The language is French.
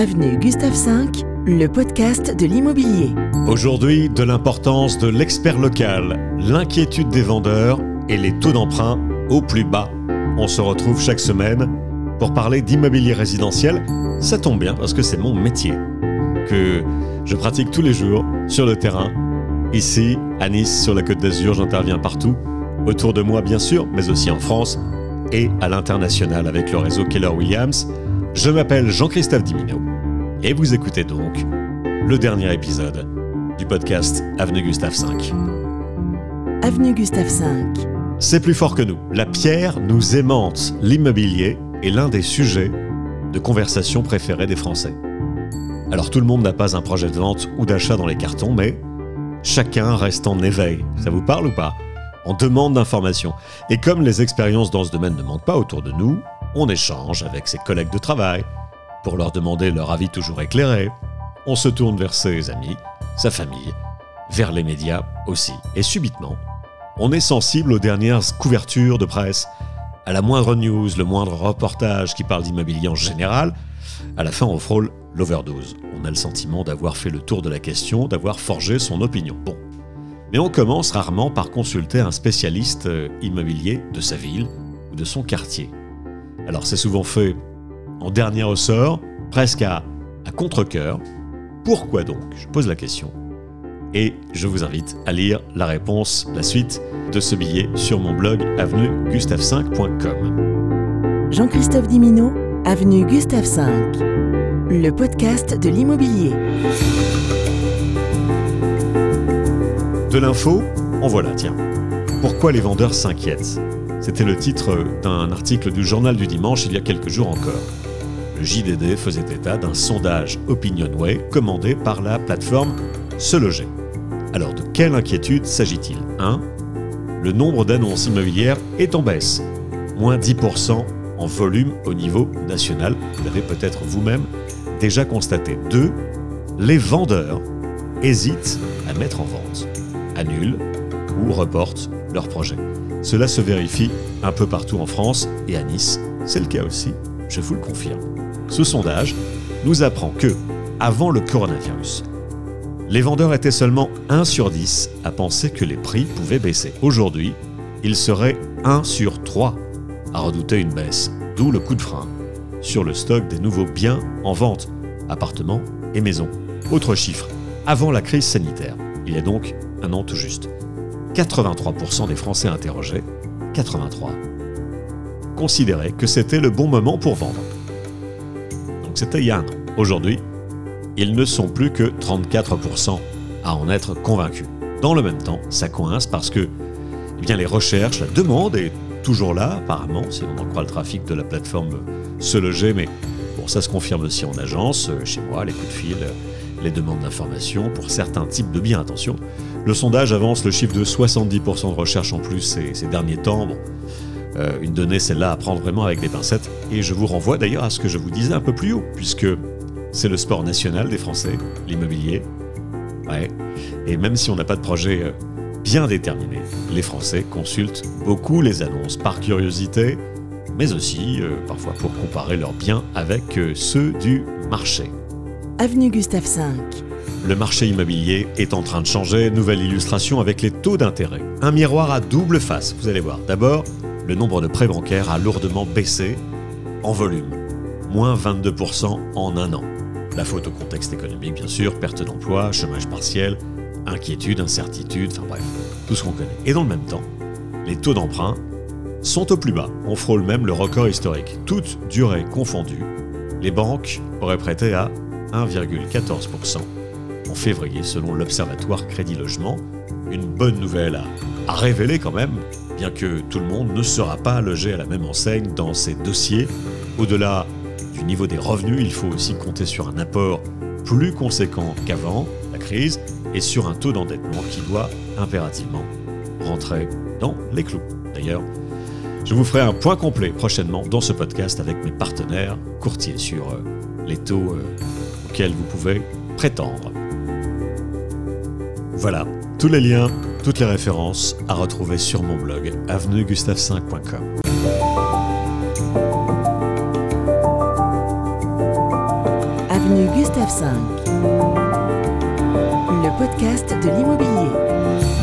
Avenue Gustave V, le podcast de l'immobilier. Aujourd'hui, de l'importance de l'expert local, l'inquiétude des vendeurs et les taux d'emprunt au plus bas. On se retrouve chaque semaine pour parler d'immobilier résidentiel. Ça tombe bien parce que c'est mon métier, que je pratique tous les jours sur le terrain. Ici, à Nice, sur la Côte d'Azur, j'interviens partout, autour de moi bien sûr, mais aussi en France et à l'international avec le réseau Keller Williams. Je m'appelle Jean-Christophe Dimino et vous écoutez donc le dernier épisode du podcast Avenue Gustave V. Avenue Gustave V. C'est plus fort que nous. La pierre nous aimante. L'immobilier est l'un des sujets de conversation préférés des Français. Alors tout le monde n'a pas un projet de vente ou d'achat dans les cartons, mais chacun reste en éveil. Ça vous parle ou pas? On demande d'informations. Et comme les expériences dans ce domaine ne manquent pas autour de nous, on échange avec ses collègues de travail pour leur demander leur avis toujours éclairé. On se tourne vers ses amis, sa famille, vers les médias aussi. Et subitement, on est sensible aux dernières couvertures de presse, à la moindre news, le moindre reportage qui parle d'immobilier en général. À la fin, on frôle l'overdose. On a le sentiment d'avoir fait le tour de la question, d'avoir forgé son opinion. Bon. Mais on commence rarement par consulter un spécialiste euh, immobilier de sa ville ou de son quartier. Alors c'est souvent fait en dernier ressort, presque à, à contre-coeur. Pourquoi donc? Je pose la question. Et je vous invite à lire la réponse, la suite de ce billet sur mon blog avenue-gustave5.com. Jean-Christophe Dimino, Avenue Gustave V. Le podcast de l'immobilier. De l'info, en voilà, tiens. Pourquoi les vendeurs s'inquiètent? C'était le titre d'un article du journal du dimanche il y a quelques jours encore. Le JDD faisait état d'un sondage Opinionway commandé par la plateforme Se Loger. Alors de quelle inquiétude s'agit-il? 1. Le nombre d'annonces immobilières est en baisse, moins 10% en volume au niveau national. Vous l'avez peut-être vous-même déjà constaté. 2. Les vendeurs hésitent à mettre en vente, annulent ou reportent leur projet. Cela se vérifie un peu partout en France et à Nice. C'est le cas aussi, je vous le confirme. Ce sondage nous apprend que, avant le coronavirus, les vendeurs étaient seulement 1 sur 10 à penser que les prix pouvaient baisser. Aujourd'hui, ils seraient 1 sur 3 à redouter une baisse, d'où le coup de frein sur le stock des nouveaux biens en vente, appartements et maisons. Autre chiffre, avant la crise sanitaire, il y a donc un an tout juste, 83% des Français interrogés, 83, considéraient que c'était le bon moment pour vendre. Donc c'était il. Aujourd'hui, ils ne sont plus que 34% à en être convaincus. Dans le même temps, ça coince parce que eh bien, les recherches, la demande est toujours là, apparemment, si on en croit le trafic de la plateforme Se Loger, mais bon, ça se confirme aussi en agence, chez moi, les coups de fil, les demandes d'informations pour certains types de biens. Attention, le sondage avance le chiffre de 70% de recherche en plus ces, derniers temps. Bon, euh, une donnée, celle-là, à prendre vraiment avec des pincettes. Et je vous renvoie d'ailleurs à ce que je vous disais un peu plus haut, puisque c'est le sport national des Français, l'immobilier. Ouais. Et même si on n'a pas de projet euh, bien déterminé, les Français consultent beaucoup les annonces par curiosité, mais aussi euh, parfois pour comparer leurs biens avec ceux du marché. Avenue Gustave V. Le marché immobilier est en train de changer. Nouvelle illustration avec les taux d'intérêt. Un miroir à double face, vous allez voir. D'abord, le nombre de prêts bancaires a lourdement baissé en volume, moins 22% en un an. La faute au contexte économique, bien sûr, perte d'emploi, chômage partiel, inquiétude, incertitude, enfin bref, tout ce qu'on connaît. Et dans le même temps, les taux d'emprunt sont au plus bas. On frôle même le record historique. Toutes durées confondues, les banques auraient prêté à 1,14% en février, selon l'Observatoire Crédit Logement. Une bonne nouvelle à, révéler quand même, bien que tout le monde ne sera pas logé à la même enseigne dans ces dossiers. Au-delà du niveau des revenus, il faut aussi compter sur un apport plus conséquent qu'avant la crise et sur un taux d'endettement qui doit impérativement rentrer dans les clous. D'ailleurs, je vous ferai un point complet prochainement dans ce podcast avec mes partenaires courtiers sur euh, les taux vous pouvez prétendre. Voilà, tous les liens, toutes les références à retrouver sur mon blog avenue-gustave5.com. avenue Gustave V. Le podcast de l'immobilier.